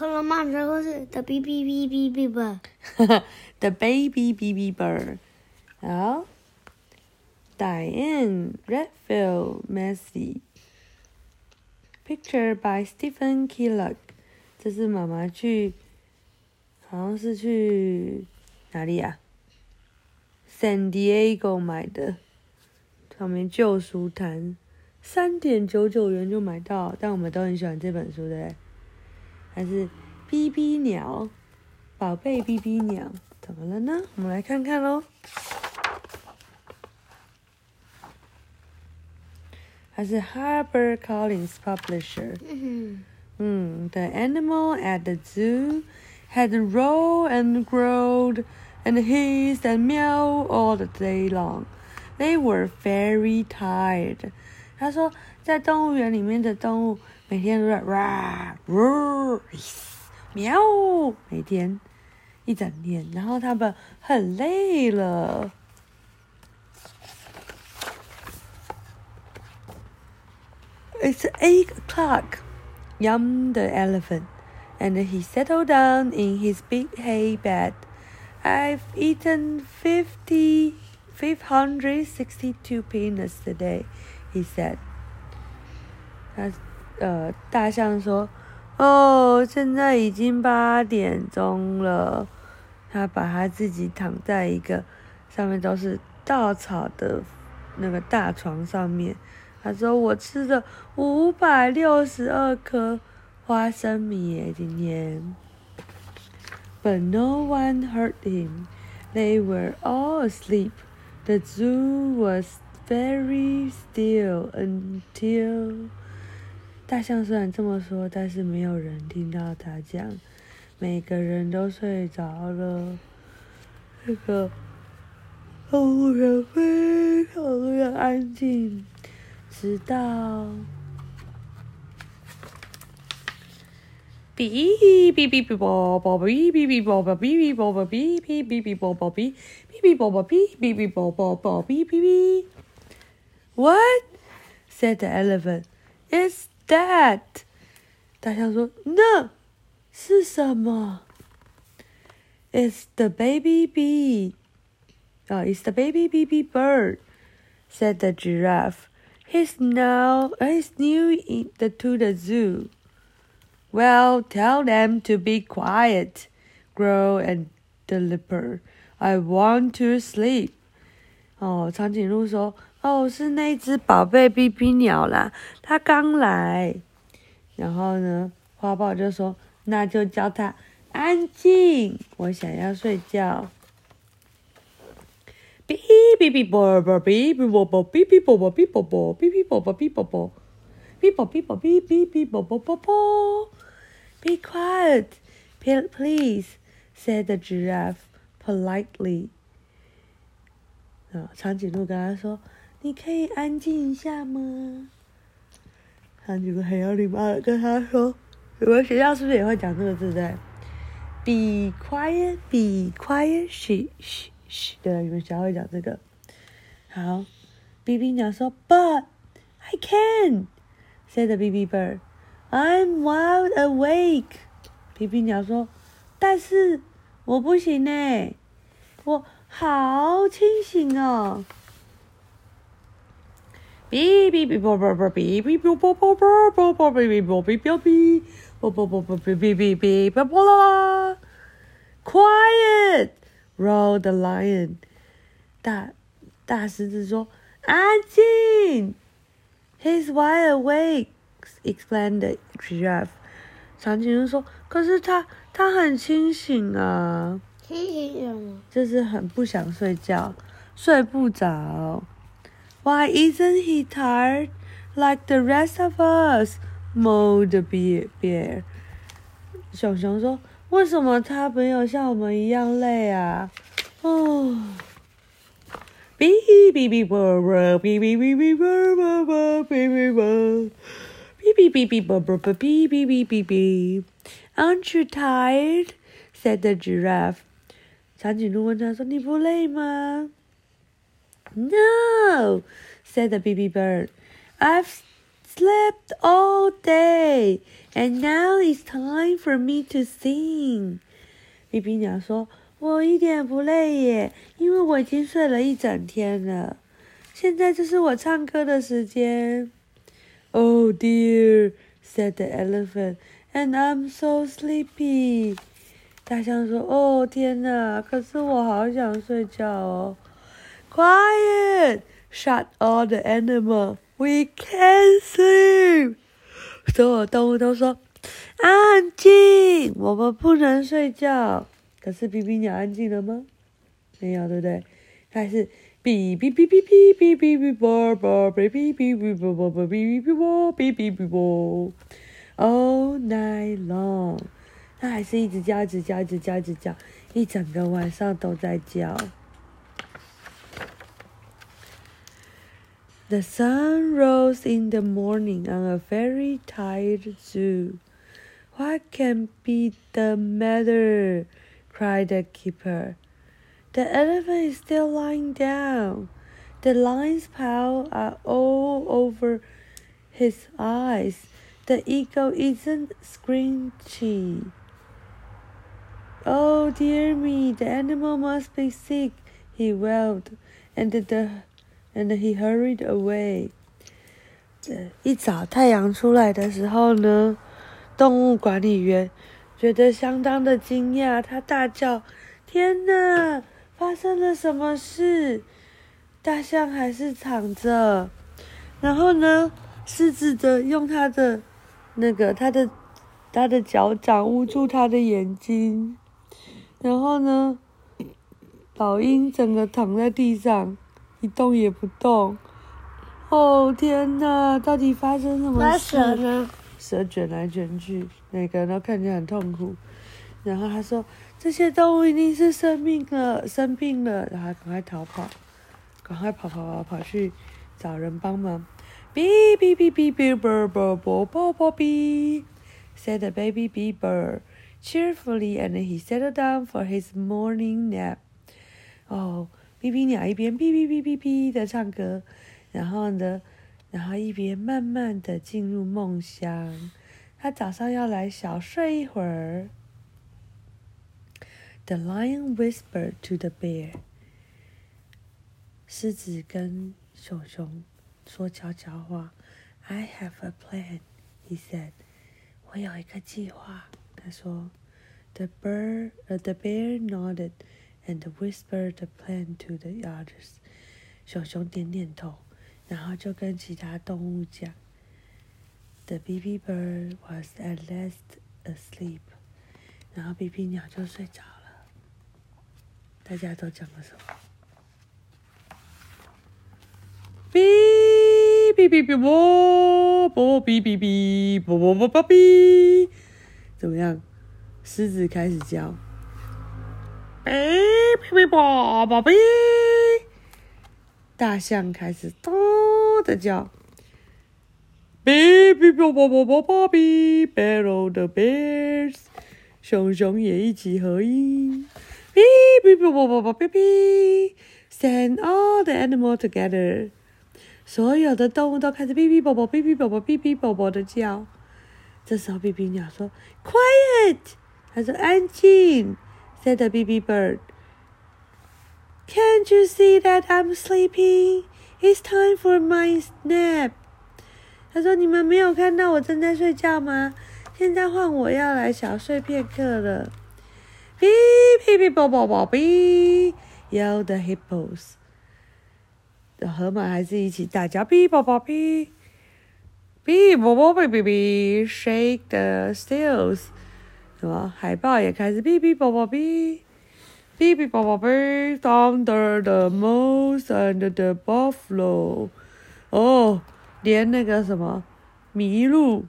恐龙马车故事的哔哔哔哔哔吧。The baby baby bird. 好，Diane Redfield Messy，Picture by Stephen Killock. 这是妈妈去，好像是去哪里啊？San Diego 买的，上面旧书摊，三点九九元就买到，但我们都很喜欢这本书的，还是 B B 鸟，宝贝 B B 鸟，怎么了呢？我们来看看喽。它是 Harper Collins Publisher。嗯Hmm, the animal at the zoo had roared and growled and hissed and meowed all the day long. They were very tired. 他说，在动物园里面的动物 每天都在哇、roar、hiss、喵，每天一整天，然后他们很累了。It's eight o'clock yummed the elephant, and he settled down in his big hay bed. I've eaten fifty, five hundred sixty-two peanuts today, he said. 他 呃，大象说：“哦，现在已经八点钟了。”他把他自己躺在一个上面都是稻草的那个大床上面。他说：“我吃了五百六十二颗花生米耶，今天。” But no one heard him. They were all asleep. The zoo was very still until. 大象虽然这么说，但是没有人听到他讲。每个人都睡着了。那个动物园非常的安静。直到哔哔哔哔啵啵哔哔哔啵啵哔哔啵啵哔哔哔哔啵啵哔哔哔啵啵哔哔哔啵啵啵哔哔哔。What? said the elephant. It's that. 大象说：“那是什么？”It's the baby bee. Oh, it's the baby baby bird, said the giraffe. He's now he's new in the, to the zoo. Well, tell them to be quiet, growled and the leopard. I want to sleep. 哦，长颈鹿说：“ 哦，是那只宝贝哔哔鸟啦，它刚来。然后呢，花豹就说：“那就叫它安静，我想要睡觉。”哔哔哔啵啵哔哔啵啵哔哔啵啵哔啵啵哔哔啵啵哔啵啵哔啵哔啵哔哔哔啵啵啵啵。Be quiet, please," said giraffe politely. 长颈鹿跟他说。你可以安静一下吗？”他就很有礼貌的跟他说：“你们学校是不是也会讲这个字对？”“Be quiet, be quiet, sh sh sh。”对，你们学校会讲这个。好，B B 鸟说：“But I can。” said the B B bird。I'm wide awake，皮皮鸟说，但是我不行呢，我好清醒哦。哔哔哔啵啵啵哔哔啵啵啵啵啵啵哔哔啵哔哔哔啵啵啵啵哔哔哔哔啵啵啦！Quiet, roar the lion 大。大大狮子说：“安静。” He's wide awake, explained the giraffe. 长颈鹿说：“可是他他很清醒啊。”清醒什么？就是很不想睡觉，睡不着。Why isn't he tired like the rest of us? moaned the bear. bear. 熊熊说：“为什么他没有像我们一样累啊？”哦。哔哔哔啵啵，哔哔哔哔啵啵啵，哔哔啵，哔哔哔哔啵啵啵，哔哔哔哔哔。Aren't you tired? said the giraffe. 长颈鹿问他说：“你不累吗？” ？” No, said the baby bird. I've slept all day And now it's time for me to sing。比比鸟说：“我一点不累耶，因为我已经睡了一整天了。现在就是我唱歌的时间。” Oh dear, said the elephant, and I'm so sleepy. 大象说：“哦天哪，可是我好想睡觉哦。” Quiet! Shut all the animal. We can sleep. 所有动物都说：“安静，我们不能睡觉。”可是比比鸟安静了吗？没有，对不对？它还是哔哔哔哔哔哔哔哔啵啵哔哔哔哔啵啵啵哔哔啵哔哔哔啵，all night long。它还是一直叫，一直叫，一直叫，一直叫，一整个晚上都在叫。The sun rose in the morning on a very tired zoo. What can be the matter? cried the keeper. The elephant is still lying down. The lion's paws are all over his eyes. The eagle isn't scrunchy. Oh dear me, the animal must be sick, he wailed, and the and he hurried away. 一早太阳出来的时候呢，动物管理员觉得相当的惊讶，他大叫：“天哪，发生了什么事？”大象还是躺着，然后呢，狮子的用它的那个它的它的脚掌捂住它的眼睛，然后呢，老鹰整个躺在地上。一动也不动，哦天哪！到底发生什么事？蛇呢？蛇卷来卷去，每个人都看起来很痛苦。然后他说：“这些动物一定是生病了，生病了。”然后赶快逃跑，赶快跑跑跑跑去找人帮忙。Bird bird bird bird beep said the baby bird cheerfully, and he settled down for his morning nap. 哦。哔哔鸟一边哔哔哔哔哔的唱歌，然后呢，然后一边慢慢的进入梦乡。他早上要来小睡一会儿。The lion whispered to the bear。狮子跟熊熊说悄悄话。I have a plan, he said。我有一个计划。他说。The bird, the bear nodded. And whispered the plan to the others。熊熊点点头，然后就跟其他动物讲：“The baby bird was at last asleep。”然后 BB 鸟就睡着了。大家都讲了什么？哔哔哔哔啵啵哔哔哔啵啵啵啵哔，怎么样？狮子开始叫。哔哔哔啵啵哔，大象开始咚的叫。哔哔啵啵啵啵啵哔，Battle the bears，熊熊也一起合音。哔哔啵啵啵啵哔哔，Send all the animals together，所有的动物都开始哔哔啵啵哔哔啵啵哔哔啵啵的叫。这时候，哔哔鸟说：“Quiet！” 他说：“安静。” Said the baby bird. Can't you see that I'm sleeping? It's time for my nap. 他说：“你们没有看到我正在睡觉吗？现在换我要来小睡片刻了。”哔哔哔啵啵啵哔，yelled the hippos。河马还是一起大叫：“哔啵啵哔，哔啵啵哔哔哔，shake the stills。”什么？海豹也开始哔哔啵啵哔，哔哔啵啵哔，Thunder the moose and the buffalo。哦，连那个什么麋鹿，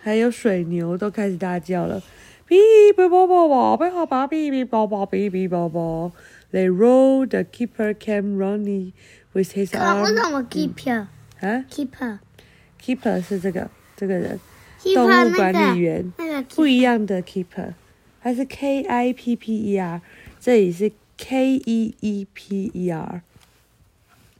还有水牛都开始大叫了，哔哔啵啵啵，哔啵啵，哔哔啵啵，哔哔啵啵。They rolled. The keeper came running with his arm. 为什么 keeper？啊？keeper，keeper 是这个这个人。动物管理员不一样的 keeper，它是 K I P P E R，这里是 K E E P E R。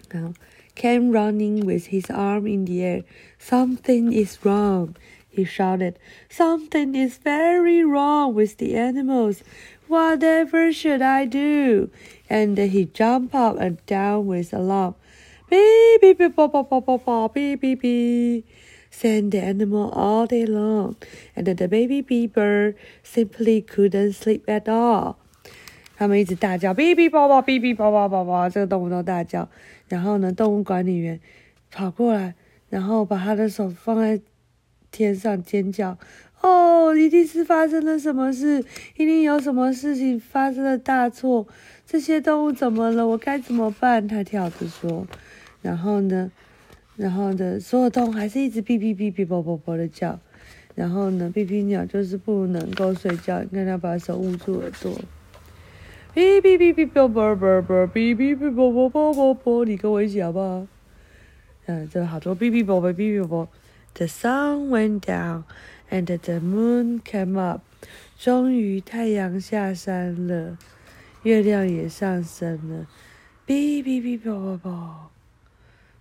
然后 came running with his arm in the air. Something is wrong, he shouted. Something is very wrong with the animals. Whatever should I do? And he jumped up and down with alarm. Beep, beep, beep, beep, beep, beep, beep, beep, beep, beep, Sang the animal all day long, and the baby bee bird simply couldn't sleep at all. 他们一直大叫，哔哔啵啵，哔哔啵啵啵啵，这个动物都大叫。然后呢，动物管理员跑过来，然后把他的手放在天上尖叫。哦，一定是发生了什么事，一定有什么事情发生了大错。这些动物怎么了？我该怎么办？他跳着说。然后呢，然后呢，所有动物还是一直哔哔哔哔啵啵啵的叫。然后呢，哔哔鸟就是不能够睡觉，你看它把手捂住耳朵。哔哔哔哔啵啵啵啵，哔哔哔啵啵啵啵啵，你跟我一起好不好？嗯，这好多哔哔啵啵哔哔啵。The sun went down and the moon came up。终于太阳下山了，月亮也上升了。哔哔哔啵啵啵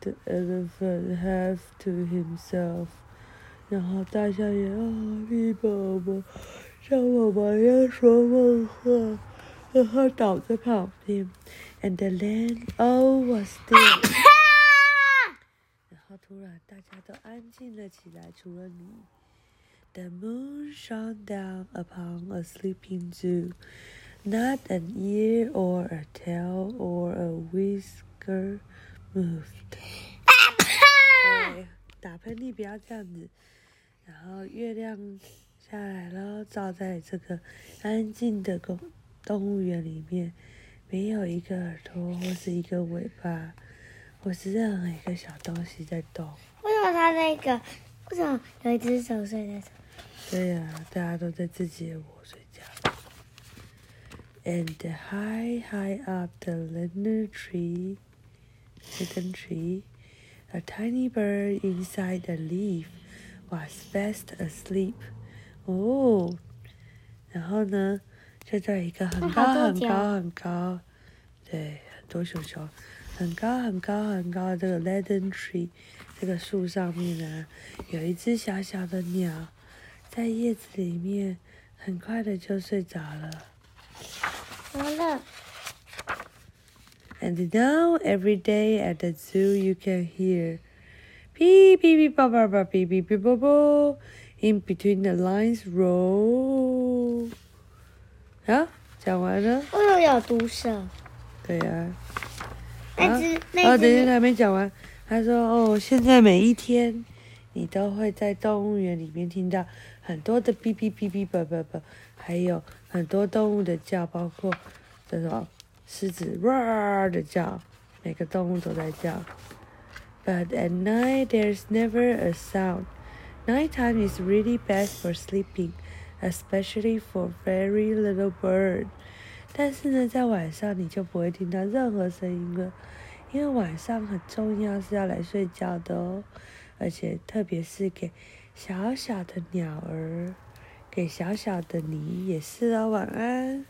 the elephant has to himself. 然后大象也啊哔啵啵，像我们要说梦话，然后倒在旁边。And the land all was still. 然后突然大家都安静了起来，除了你。The moon shone down upon a sleeping zoo. Not an ear or a tail or a whisker moved. 对，打喷嚏不要这样子。然后月亮下来了，照在这个安静的公动物园里面，没有一个耳朵或是一个尾巴，或是任何一个小东西在动。为什么它那个？为什么有一只手睡在上？对呀、大家都在自己的窝睡觉。And high, high up the linden tree, linden tree, a tiny bird inside the leaf was fast asleep. 哦，然后呢，就在一个很高很高很高，对，很多熊熊，很高很高很高的这个 linden tree 这个树上面呢，有一只小小的鸟，在叶子里面很快的就睡着了。完了，And now every day at the zoo you can hear beep beep beep ba ba ba beep beep beep bo bo in between the lines roll 啊，讲完了，为什么有毒蛇？对呀、那只哦，那只等一下还没讲完。他说：“哦，现在每一天，你都会在动物园里面听到很多的哔哔哔哔啵啵啵，还有很多动物的叫，包括这种 狮子哇的叫，每个动物都在叫。But at night there's never a sound. Nighttime is really best for sleeping, especially for very little bird. 但是呢，在晚上你就不会听到任何声音了。”因为晚上很重要，是要来睡觉的哦，而且特别是给小小的鸟儿，给小小的你也是哦，晚安。